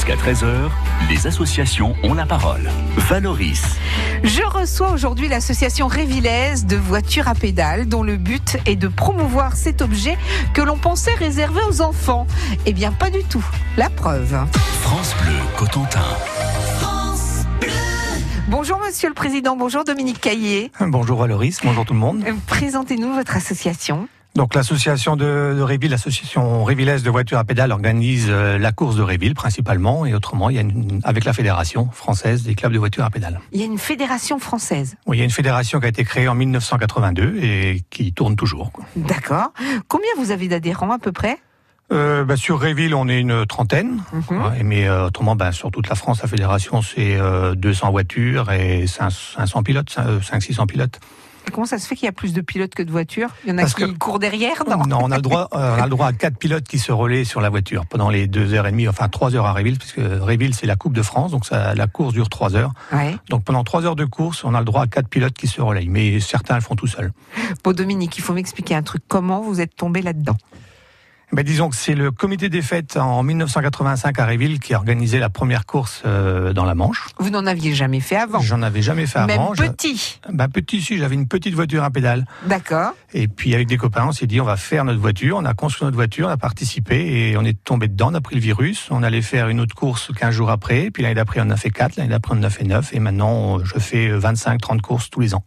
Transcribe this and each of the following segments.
Jusqu'à 13h, les associations ont la parole. Valoris. Je reçois aujourd'hui l'association Révillaise de voitures à pédales dont le but est de promouvoir cet objet que l'on pensait réservé aux enfants. Eh bien, pas du tout. La preuve. France Bleu Cotentin. Bonjour Monsieur le Président, bonjour Dominique Caillé. Bonjour Valoris, bonjour tout le monde. Euh, Présentez-nous votre association. Donc l'association de, de Réville, l'association Révillaise de voitures à pédales organise euh, la course de Réville principalement et autrement il y a une, avec la fédération française des clubs de voitures à pédales. Il y a une fédération française. Oui, il y a une fédération qui a été créée en 1982 et qui tourne toujours. D'accord. Combien vous avez d'adhérents à peu près? Euh, bah, sur Réville, on est une trentaine, Mhm. Ouais, mais euh, autrement, bah, sur toute la France, la fédération, c'est euh, 200 voitures et 500 pilotes, 500-600 pilotes. Et Comment ça se fait qu'il y a plus de pilotes que de voitures? Il y en a Parce qui que- courent derrière Non? Non, on a le droit, euh, on a le droit à quatre pilotes qui se relaient sur la voiture pendant les deux heures et demie, enfin trois heures à Réville, puisque Réville c'est la Coupe de France, donc ça, la course dure trois heures. Ouais. Donc pendant trois heures de course, on a le droit à quatre pilotes qui se relayent, mais certains le font tout seuls. Bon Dominique, il faut m'expliquer un truc. Comment vous êtes tombé là-dedans? Disons que c'est le comité des fêtes en 1985 à Réville qui a organisé la première course euh, dans la Manche. Vous n'en aviez jamais fait avant. J'en avais jamais fait Même avant. Je- petit. Bah, petit, si, j'avais une petite voiture à pédale. D'accord. Et puis avec des copains, on s'est dit on va faire notre voiture, on a construit notre voiture, on a participé et on est tombé dedans, on a pris le virus, on allait faire une autre course 15 jours après, puis l'année d'après on en a fait 4, l'année d'après on en a fait 9 et maintenant je fais 25-30 courses tous les ans.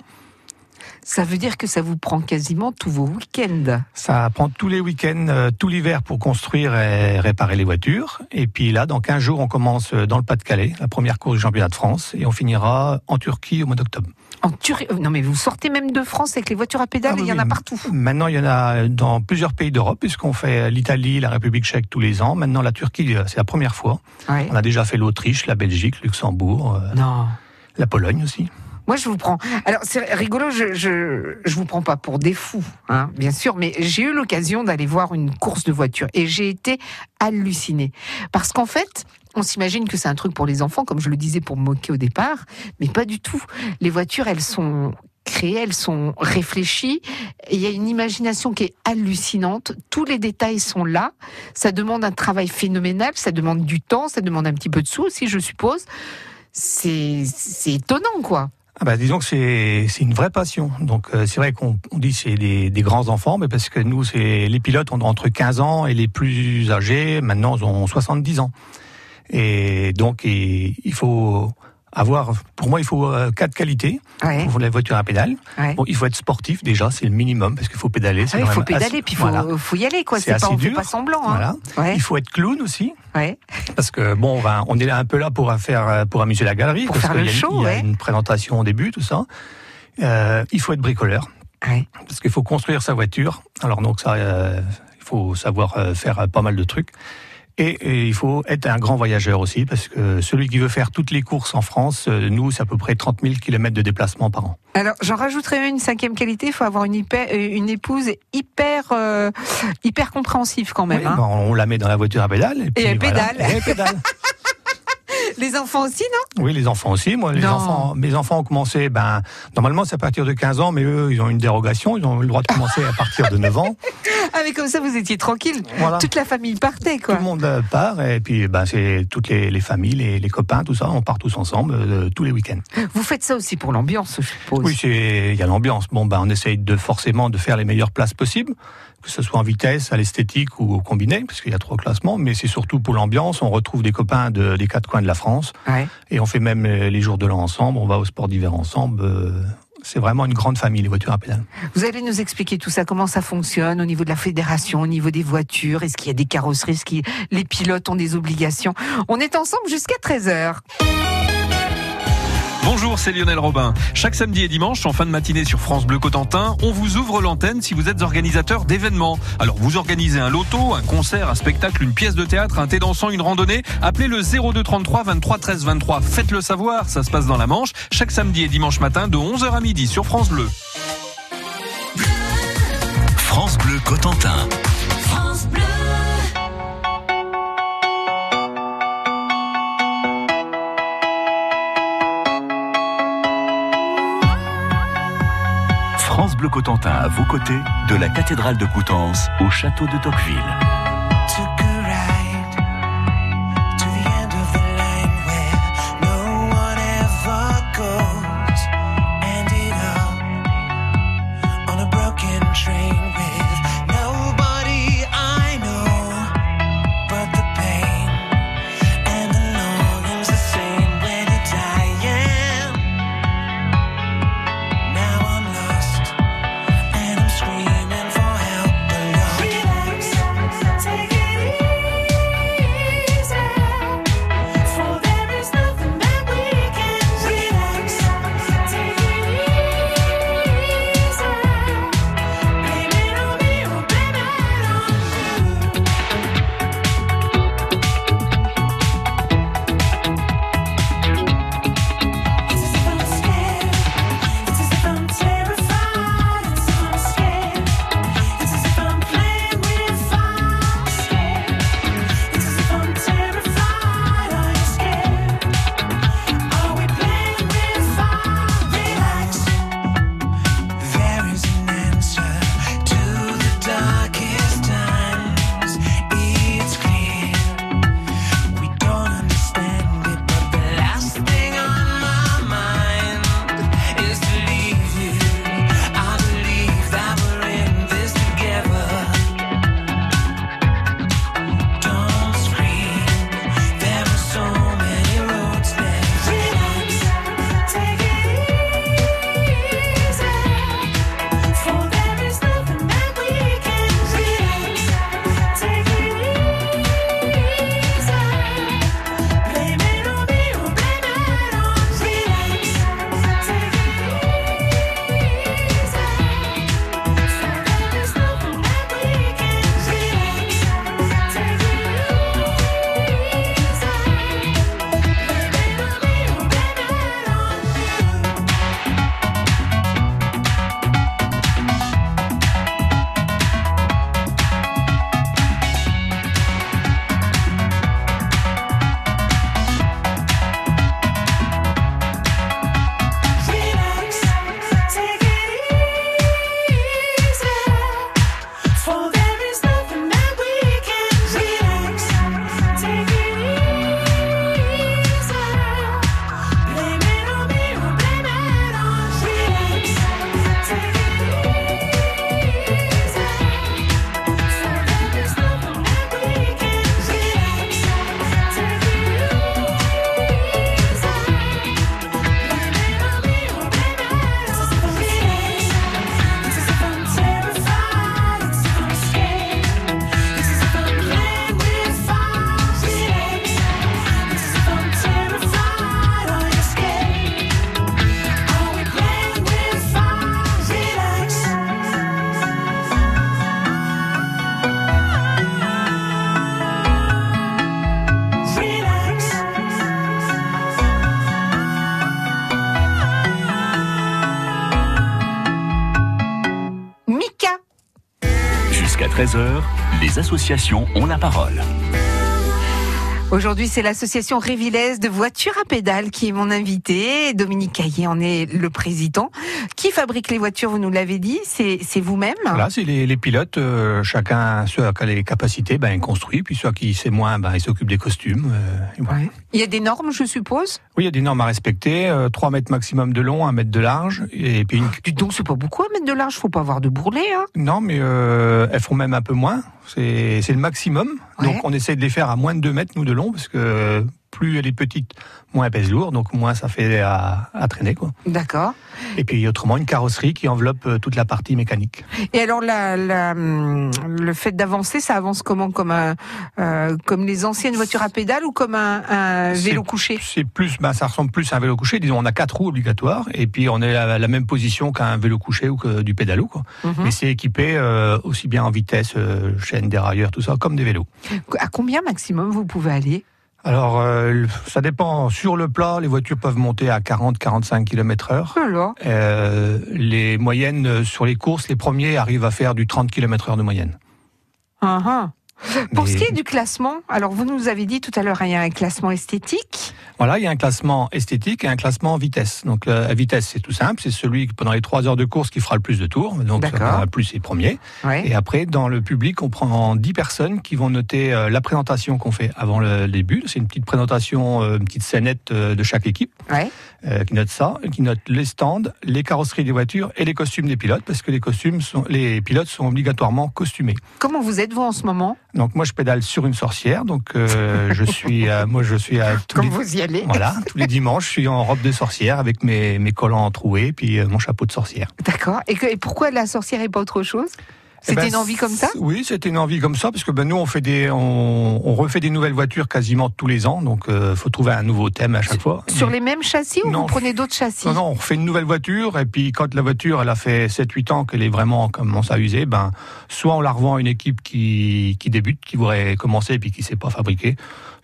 Ça veut dire que ça vous prend quasiment tous vos week-ends. Ça prend tous les week-ends, euh, tout l'hiver pour construire et réparer les voitures. Et puis là, dans 15 jours, on commence euh, dans le Pas-de-Calais, la première course du championnat de France, et on finira en Turquie au mois d'octobre. En Turquie. euh, Non, mais vous sortez même de France avec les voitures à pédales, Ah il y en a partout. Maintenant, il y en a dans plusieurs pays d'Europe, puisqu'on fait l'Italie, la République tchèque tous les ans. Maintenant, la Turquie, c'est la première fois. Ouais. On a déjà fait l'Autriche, la Belgique, Luxembourg, euh, Non. la Pologne aussi. Moi, je vous prends. Alors, c'est rigolo, je, je, je vous prends pas pour des fous, hein, bien sûr, mais j'ai eu l'occasion d'aller voir une course de voiture et j'ai été hallucinée. Parce qu'en fait, on s'imagine que c'est un truc pour les enfants, comme je le disais pour me moquer au départ, mais pas du tout. Les voitures, elles sont créées, elles sont réfléchies, il y a une imagination qui est hallucinante. Tous les détails sont là. Ça demande un travail phénoménal, ça demande du temps, ça demande un petit peu de sous aussi, je suppose. C'est étonnant, quoi. Ah bah, disons que c'est c'est une vraie passion. Donc euh, c'est vrai qu'on on dit c'est des, des grands enfants, mais parce que nous c'est les pilotes ont entre 15 ans et les plus âgés maintenant ils ont 70 ans. Et donc et il faut avoir, pour moi il faut euh, quatre qualités Ouais, pour la voiture à pédale. ouais. Bon, il faut être sportif déjà, c'est le minimum parce qu'il faut pédaler. Ah il faut pédaler, puis il faut, voilà. faut y aller, quoi. C'est pas, fait semblant. Hein. Voilà. Ouais, Il faut être clown aussi. Parce que bon, on, va, on est là un peu là pour faire pour amuser la galerie, Pour parce faire le y a- show, il y a une présentation au début, tout ça. Euh, il faut être bricoleur, parce qu'il faut construire sa voiture. Alors donc ça, euh, il faut savoir euh, faire euh, pas mal de trucs. Et, et il faut être un grand voyageur aussi, parce que celui qui veut faire toutes les courses en France, euh, nous, c'est à peu près 30 000 kilomètres de déplacement par an. Alors, j'en rajouterai une cinquième qualité. Il faut avoir une, hyper, euh, une épouse hyper, euh, hyper compréhensive quand même. Oui, hein. ben, on la met dans la voiture à pédale. puis elle voilà. pédale. Et elle pédale. Les enfants aussi, non? Oui, les enfants aussi. Moi, les Non. enfants, mes enfants ont commencé. Ben, normalement, c'est à partir de 15 ans, mais eux, ils ont une dérogation. Ils ont le droit de commencer à partir de 9 ans. Ah, mais comme ça, vous étiez tranquille. Voilà. Toute la famille partait, Tout quoi. le monde euh, part et puis ben, c'est toutes les, les familles, les, les copains, tout ça. On part tous ensemble euh, tous les week-ends. Vous faites ça aussi pour l'ambiance, je suppose. Oui, c'est il y a l'ambiance. Bon, ben, on essaye de forcément de faire les meilleures places possibles, que ce soit en vitesse, à l'esthétique ou au combiné, parce qu'il y a trois classements. Mais c'est surtout pour l'ambiance. On retrouve des copains de, des quatre coins de la France Ouais. et on fait même euh, les jours de l'an ensemble. On va au sport d'hiver ensemble. euh, C'est vraiment une grande famille, les voitures à pédale. Vous allez nous expliquer tout ça, comment ça fonctionne au niveau de la fédération, au niveau des voitures, est-ce qu'il y a des carrosseries, est-ce que les pilotes ont des obligations? On est ensemble jusqu'à 13h. Bonjour, c'est Lionel Robin. Chaque samedi et dimanche, en fin de matinée sur France Bleu Cotentin, on vous ouvre l'antenne si vous êtes organisateur d'événements. Alors vous organisez un loto, un concert, un spectacle, une pièce de théâtre, un thé dansant, une randonnée, appelez le 02 33 23 13 23. Faites-le savoir, ça se passe dans la Manche, chaque samedi et dimanche matin de 11h à midi sur France Bleu. France Bleu Cotentin. France Bleu Cotentin à vos côtés, de la cathédrale de Coutances au château de Tocqueville. 11h, les associations ont la parole. Aujourd'hui, c'est l'association Révilès de voitures à pédales qui est mon invité. Dominique Caillé en est le président. Qui fabrique les voitures, vous nous l'avez dit C'est vous-même Là, c'est les, les, pilotes. Euh, chacun, ceux qui a les capacités, ben, construit. Puis ceux qui sait moins, ben, ils s'occupent des costumes. Euh, voilà. ouais. Il y a des normes, je suppose? Oui, il y a des normes à respecter. Euh, 3 mètres maximum de long, 1 mètre de large. Et puis une... Dis donc, c'est pas beaucoup, 1 mètre de large. Faut pas avoir de bourrelet. Hein non, mais euh, elles font même un peu moins. C'est le maximum. Ouais. Donc on essaie de les faire à moins de 2 mètres, nous, de long, parce que plus elle est petite, moins elle pèse lourd, donc moins ça fait à, à traîner. quoi. D'accord. Et puis autrement, une carrosserie qui enveloppe euh, toute la partie mécanique. Et alors, la, la, le fait d'avancer, ça avance comment? Comme, un, euh, comme les anciennes voitures à pédales ou comme un, un vélo couché? C'est plus, ben, ça ressemble plus à un vélo couché. Disons, on a quatre roues obligatoires, et puis on est à la même position qu'un vélo couché ou que du pédalo. Quoi. Mhm. Mais c'est équipé euh, aussi bien en vitesse, euh, chaîne dérailleur, tout ça, comme des vélos. À combien maximum vous pouvez aller? Alors, euh, ça dépend. Sur le plat, les voitures peuvent monter à 40-45 km heure. Alors, Euh, les moyennes euh, sur les courses, les premiers arrivent à faire du 30 km heure de moyenne. ah, ah. Pour ce qui est du classement, alors vous nous avez dit tout à l'heure, il y a un classement esthétique. Voilà, il y a un classement esthétique et un classement en vitesse. Donc la la vitesse, c'est tout simple, c'est celui pendant les trois heures de course qui fera le plus de tours. Donc fera plus les premiers. Ouais. Et après, dans le public, on prend 10 personnes qui vont noter euh, la présentation qu'on fait avant le début. C'est une petite présentation, euh, une petite scénette euh, de chaque équipe Ouais. Euh, qui note ça, qui note les stands, les carrosseries des voitures et les costumes des pilotes, parce que les costumes sont, les pilotes sont obligatoirement costumés. Comment vous êtes vous en ce moment? Donc moi, je pédale sur une sorcière. Donc euh, je suis, euh, moi, je suis à tous Comme les vous y allez voilà, tous les dimanches, je suis en robe de sorcière avec mes, mes collants troués puis euh, mon chapeau de sorcière. D'accord. Et pourquoi la sorcière et pas autre chose? C'était Eh ben, une envie comme ça? Oui, c'était une envie comme ça parce que ben, nous on fait des, on, on refait des nouvelles voitures quasiment tous les ans, donc euh, faut trouver un nouveau thème à chaque fois. Sur Mais- les mêmes châssis ou Non. vous prenez d'autres châssis? Non, non, on refait une nouvelle voiture et puis quand la voiture elle a fait 7-8 ans qu'elle est vraiment commence à user, ben soit on la revend à une équipe qui, qui débute, qui voudrait commencer et puis qui sait pas fabriquer,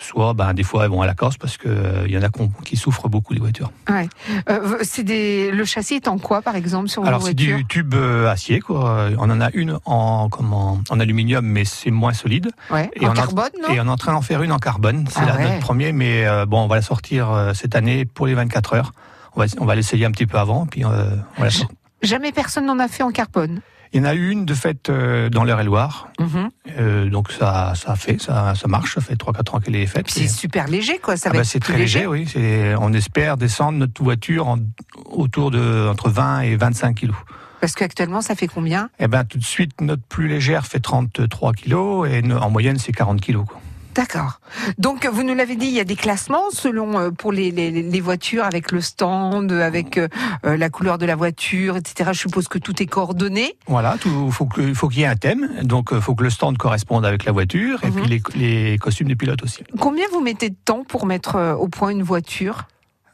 soit ben des fois elles vont à la casse parce que euh, y en a qui souffrent beaucoup des voitures. Ouais. Euh, c'est des... Le châssis est en quoi, par exemple, sur Alors c'est du tube euh, acier quoi. On en a une en comment en aluminium mais c'est moins solide. ouais. et En on a- carbone, non Et on est en train d'en faire une en carbone. C'est Ah ouais. notre premier, mais euh, bon, on va la sortir cette année pour les 24 heures. On va, on va l'essayer un petit peu avant, puis on la. Jamais personne n'en a fait en carbone. Il y en a eu une de fait euh, dans l'Eure-et-Loire, Mhm. euh, donc ça, ça fait, ça, ça marche, ça fait 3-4 ans qu'elle est faite. C'est super léger, quoi. Ça Ah bah, c'est très léger, oui. On espère descendre notre voiture en, autour de entre 20 et 25 kilos. Parce qu'actuellement, ça fait combien? Eh ben tout de suite, notre plus légère fait 33 kilos et en moyenne c'est 40 kilos. Quoi. D'accord. Donc, vous nous l'avez dit, il y a des classements selon euh, pour les, les, les voitures avec le stand, avec euh, euh, la couleur de la voiture, etc. Je suppose que tout est coordonné. Voilà, tout, faut que, faut qu'il y ait un thème, donc il faut que le stand corresponde avec la voiture et Mhm. puis les, les costumes des pilotes aussi. Combien vous mettez de temps pour mettre euh, au point une voiture?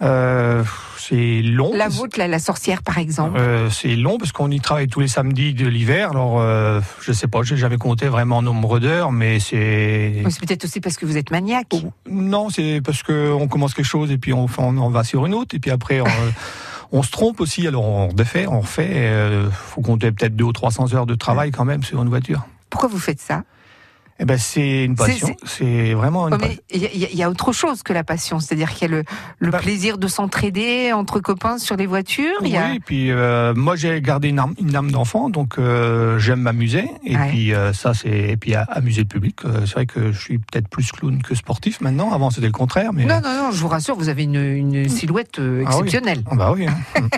Euh, c'est long. La vôtre, la sorcière, par exemple. Euh, c'est long parce qu'on y travaille tous les samedis de l'hiver. Alors, euh, je sais pas, j'ai jamais compté vraiment nombre d'heures, mais c'est C'est peut-être aussi parce que vous êtes maniaque. non, c'est parce que on commence quelque chose et puis on, on en va sur une autre et puis après on, on se trompe aussi. Alors on défait, on refait. Euh, faut compter peut-être deux ou 300 heures de travail quand même sur une voiture. Pourquoi vous faites ça? Eh ben c'est une passion. C'est vraiment une passion. il y, a- y autre chose que la passion, c'est-à-dire qu'il y a le, le Bah- plaisir de s'entraider entre copains sur les voitures. il y a- Oui, puis euh, moi j'ai gardé une âme, d'enfant, donc euh, j'aime m'amuser. Et Ouais. puis euh, ça c'est et puis amuser le public. C'est vrai que je suis peut-être plus clown que sportif maintenant. Avant c'était le contraire, mais Non, non, non, je vous rassure, vous avez une, une silhouette Ah oui. exceptionnelle. Ah bah oui. hein.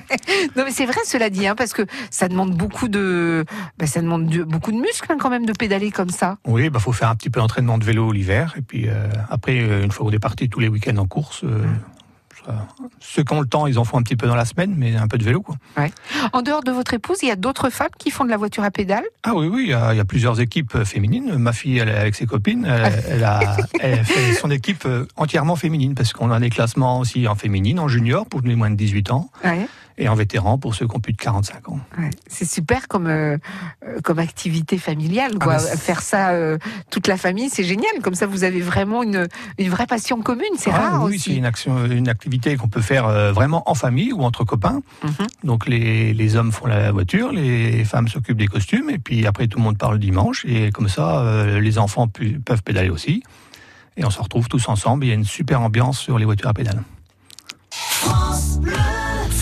Non, mais c'est vrai, cela dit, hein, parce que ça demande beaucoup de, bah, ça demande de- beaucoup de muscles hein, quand même de pédaler comme ça. oui, bah faut faire un petit peu d'entraînement de vélo l'hiver et puis euh, après euh, une fois qu'on est parti tous les week-ends en course. euh, ça- ceux qui ont le temps, ils en font un petit peu dans la semaine, mais un peu de vélo quoi. En dehors de votre épouse, il y a d'autres femmes qui font de la voiture à pédale? Ah oui, oui, il y a, il y a plusieurs équipes euh, féminines. Ma fille, elle est avec ses copines, elle, elle a, elle fait son équipe entièrement féminine parce qu'on a des classements aussi en féminine, en junior pour les moins de 18 ans Ouais. Et en vétéran pour ceux qui ont plus de 45 ans. Ouais. C'est super comme euh, euh, comme activité familiale, Ah quoi. bah, Faire ça euh, toute la famille, c'est génial. Comme ça, vous avez vraiment une une vraie passion commune. C'est Ah rare oui, c'est aussi. une action, une activité qu'on peut faire euh, vraiment en famille ou entre copains. Mhm. Donc les, les hommes font la voiture, les femmes s'occupent des costumes, et puis après tout le monde parle dimanche, et comme ça, euh, les enfants pu- peuvent pédaler aussi. Et on se retrouve tous ensemble, il y a une super ambiance sur les voitures à pédales. France Bleu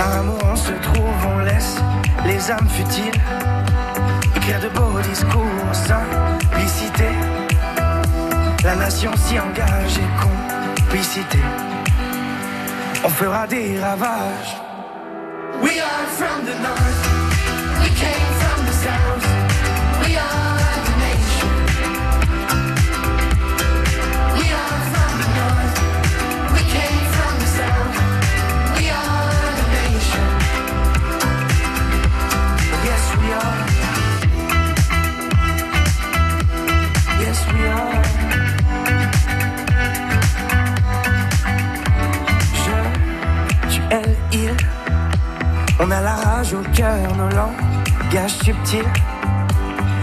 Par amour on se trouve, on laisse les âmes futiles écrire de beaux discours, simplicité. La nation s'y engage et complicité. On fera des ravages. We are from the north. We came langages subtils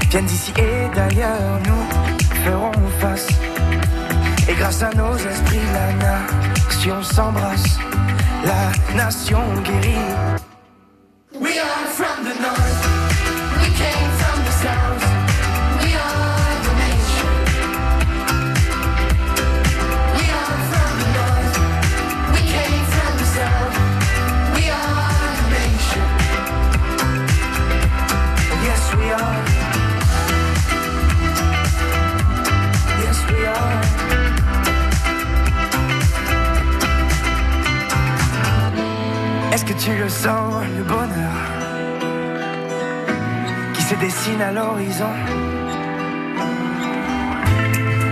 viennent d'ici et d'ailleurs. Nous ferons face. Et grâce à nos esprits, la nation s'embrasse. La nation guérit.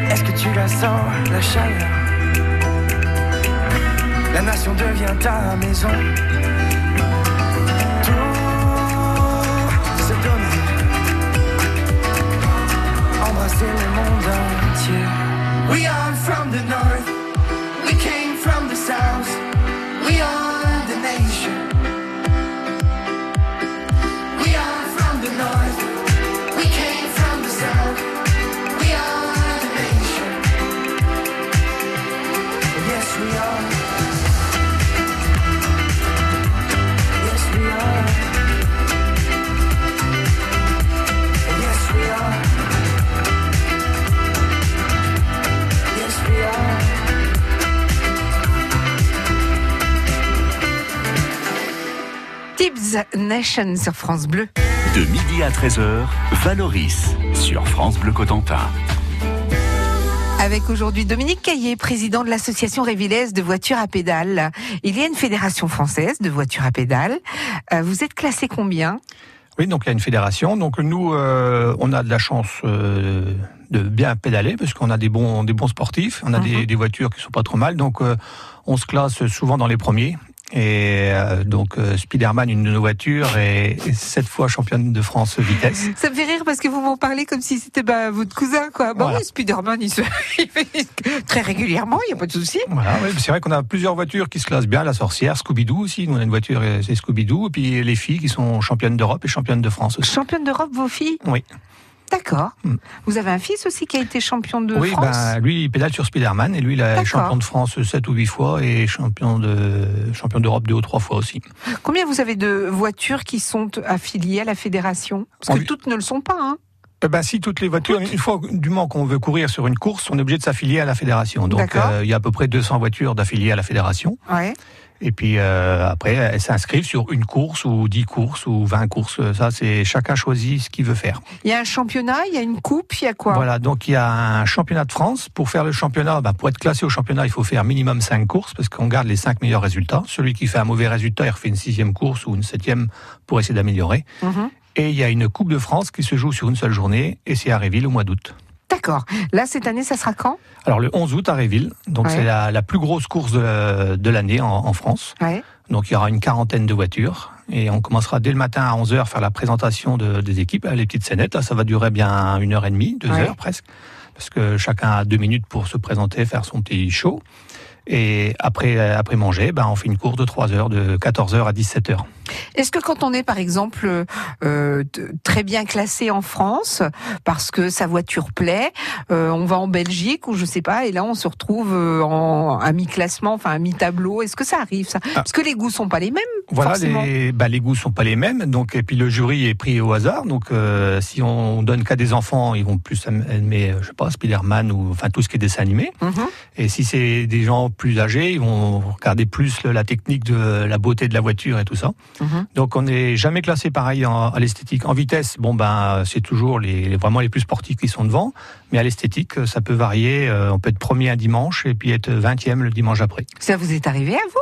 Est-ce que tu la sens, la chaleur? La nation devient ta maison. Nation sur France Bleu. De midi à 13h, Valoris sur France Bleu Cotentin. Avec aujourd'hui Dominique Caillé, président de l'association Révillaise de voitures à pédales. Il y a une fédération française de voitures à pédales. Euh, vous êtes classé combien? Oui, donc il y a une fédération. Donc nous, euh, on a de la chance euh, de bien pédaler parce qu'on a des bons, des bons sportifs. On a des, Mhm. des voitures qui sont pas trop mal. Donc euh, on se classe souvent dans les premiers. Et euh, donc euh, Spiderman, une de nos voitures, est, est sept fois championne de France vitesse. Ça me fait rire parce que vous m'en parlez comme si c'était bah, votre cousin, quoi. Bah Voilà. oui, Spider-Man, il se il fait très régulièrement, il n'y a pas de souci. Voilà, ouais, c'est vrai qu'on a plusieurs voitures qui se classent bien. La sorcière, Scooby-Doo aussi. Nous, on a une voiture, c'est Scooby-Doo. Et puis les filles qui sont championnes d'Europe et championnes de France aussi. Championne d'Europe, vos filles? Oui. D'accord. Mm. Vous avez un fils aussi qui a été champion de oui, France ben, lui, il pédale sur Spiderman et lui, il est champion de France 7 ou 8 fois et champion de champion d'Europe 2 ou 3 fois aussi. Combien vous avez de voitures qui sont affiliées à la fédération? Parce que toutes ne le sont pas, hein Eh ben, si toutes les voitures, une fois du moment qu'on veut courir sur une course, on est obligé de s'affilier à la fédération. Donc, euh, il y a à peu près 200 voitures d'affiliées à la fédération. Ouais. Et puis euh, après, elles s'inscrivent sur une course ou 10 courses ou 20 courses. Ça, c'est chacun choisit ce qu'il veut faire. Il y a un championnat, il y a une coupe, il y a quoi? Voilà, donc il y a un championnat de France. Pour faire le championnat, bah, pour être classé au championnat, il faut faire minimum 5 courses parce qu'on garde les 5 meilleurs résultats. Celui qui fait un mauvais résultat, il refait une sixième course ou une septième pour essayer d'améliorer. Mhm. Et il y a une Coupe de France qui se joue sur une seule journée et c'est à Réville au mois d'août. D'accord. Là, cette année, ça sera quand? Alors le 11 août à Réville, donc Ouais. c'est la, la plus grosse course de, de l'année en, en France. Ouais. Donc il y aura une quarantaine de voitures et on commencera dès le matin à 11h à faire la présentation de- des équipes, les petites scénettes. Là, ça va durer bien une heure et demie, deux Ouais. heures presque, parce que chacun a deux minutes pour se présenter, faire son petit show. Et après, après manger, ben, on fait une course de 3 heures, de 14h à 17h. Est-ce que quand on est, par exemple, euh, très bien classé en France, parce que sa voiture plaît, euh, on va en Belgique ou je sais pas, et là on se retrouve euh, en à mi-classement, enfin à mi-tableau. Est-ce que ça arrive ça? Parce que les goûts sont pas les mêmes. Voilà, forcément. les, bah, les goûts sont pas les mêmes, donc et puis le jury est pris au hasard. Donc euh, si on donne qu'à des enfants, ils vont plus aimer, je sais pas, Spider-Man ou enfin tout ce qui est dessin animé. Mhm. Et si c'est des gens plus âgés, ils vont regarder plus la technique de la beauté de la voiture et tout ça. Mhm. Donc on n'est jamais classé pareil en- à l'esthétique. En vitesse, bon ben c'est toujours les, vraiment les plus sportifs qui sont devant, mais à l'esthétique, ça peut varier. Euh, On peut être premier un dimanche et puis être vingtième le dimanche après. Ça vous est arrivé à vous?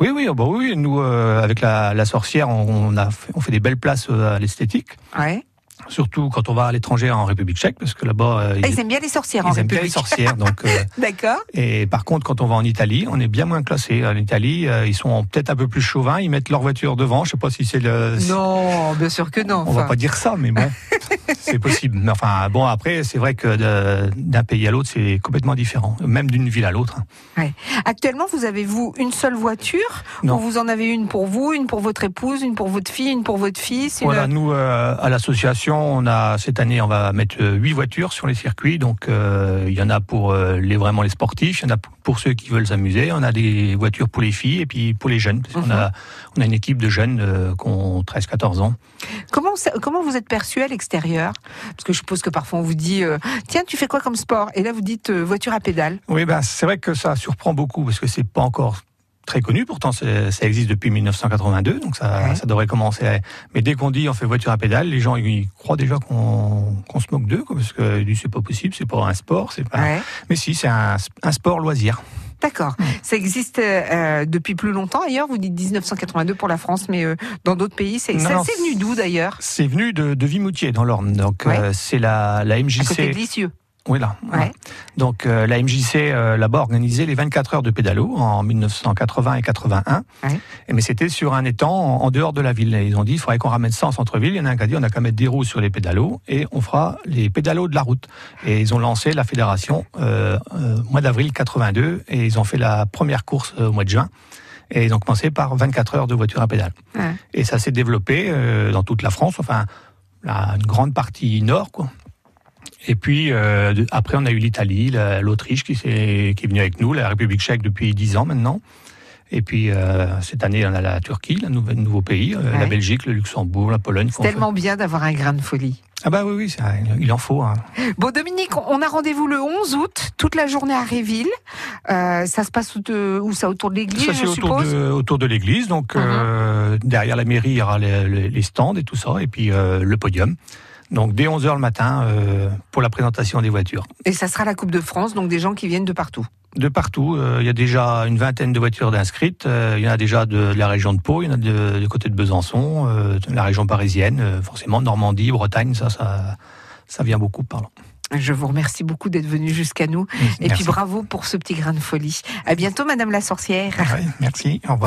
Oui, oui, bah oui. Nous, euh, avec la, la sorcière, on, on a fait, on fait des belles places euh, à l'esthétique. Ouais. Surtout quand on va à l'étranger en République tchèque, parce que là-bas, euh, Ah, Ils aiment bien les sorcières en ils aiment bien les République. sorcières. donc, euh, D'accord. et par contre, quand on va en Italie, on est bien moins classé. En Italie, euh, ils sont peut-être un peu plus chauvins. Ils mettent leur voiture devant. Je sais pas si c'est le. Non, bien sûr que non. On va enfin. pas dire ça, mais bon, c'est possible. Mais enfin, bon, après, c'est vrai que d'un pays à l'autre, c'est complètement différent, même d'une ville à l'autre. hein. Actuellement, vous avez vous une seule voiture Non. ou vous en avez une pour vous, une pour votre épouse, une pour votre fille, une pour votre fils une- Voilà, nous euh, à l'association, on a cette année, on va mettre euh, huit voitures sur les circuits. Donc euh, il y en a pour euh, les vraiment les sportifs, il y en a pour- ceux qui veulent s'amuser. On a des voitures pour les filles et puis pour les jeunes. Parce qu'on Mhm. a on a une équipe de jeunes euh, qui ont 13-14 ans. Comment, ça- comment vous êtes perçu à l'extérieur? Parce que je suppose que parfois on vous dit euh, tiens tu fais quoi comme sport? Et là vous dites voiture à pédale. Oui, ben c'est vrai que ça surprend beaucoup parce que c'est pas encore très connu. Pourtant, ça existe depuis 1982, donc ça, Ouais. ça devrait commencer. à- Mais dès qu'on dit on fait voiture à pédale, les gens ils croient déjà qu'on se moque d'eux, parce que c'est pas possible, c'est pas un sport, c'est pas. Ouais. Mais si, c'est un, un sport loisir. D'accord. Ça existe euh, depuis plus longtemps ailleurs? Vous dites 1982 pour la France, mais euh, dans d'autres pays, c'est venu d'où d'ailleurs? C'est venu de, de Vimoutier dans l'Orne. Donc Ouais. euh, c'est la, la À côté de MJC. Lisieux. Oui là. Ouais. Donc euh, la MJC euh, là-bas organisait les 24 heures de pédalo en 1980 et 81. Ouais. Et mais c'était sur un étang en, en dehors de la ville. Et ils ont dit il faudrait qu'on ramène ça en centre-ville. Il y en a un qui a dit on a qu'à mettre des roues sur les pédalos et on fera les pédalos de la route. Et ils ont lancé la fédération euh, euh, mois d'avril 82 et ils ont fait la première course au mois de juin. Et ils ont commencé par 24 heures de voiture à pédale. Ouais. Et ça s'est développé dans toute la France, enfin la, une grande partie nord, quoi. Et puis euh, après, on a eu l'Italie, la- l'Autriche qui, s'est- qui est venue avec nous, la République tchèque depuis 10 ans maintenant. Et puis euh, cette année, on a la Turquie, le nouveau, nouveau pays, euh, Ouais. la Belgique, le Luxembourg, la Pologne. C'est tellement bien d'avoir un grain de folie. Ah bah oui, oui, ça, il en faut. hein. Bon, Dominique, on a rendez-vous le 11 août, toute la journée à Réville. Euh, ça se passe où, ça autour de l'église, Ça je autour suppose. de, autour de l'église, donc euh, derrière la mairie, il y aura les, les- les stands et tout ça, et puis euh, le podium. Donc dès 11h le matin euh, pour la présentation des voitures. Et ça sera la Coupe de France, donc des gens qui viennent de partout. De partout, euh, il y a déjà une vingtaine de voitures d'inscrites. euh, il y en a déjà de, de la région de Pau, il y en a de- du côté de Besançon, de la région parisienne, forcément Normandie, Bretagne, ça, ça, ça vient beaucoup par là. Je vous remercie beaucoup d'être venu jusqu'à nous. Et Merci. puis bravo pour ce petit grain de folie. À bientôt, Madame la sorcière. Ouais, merci. Au revoir.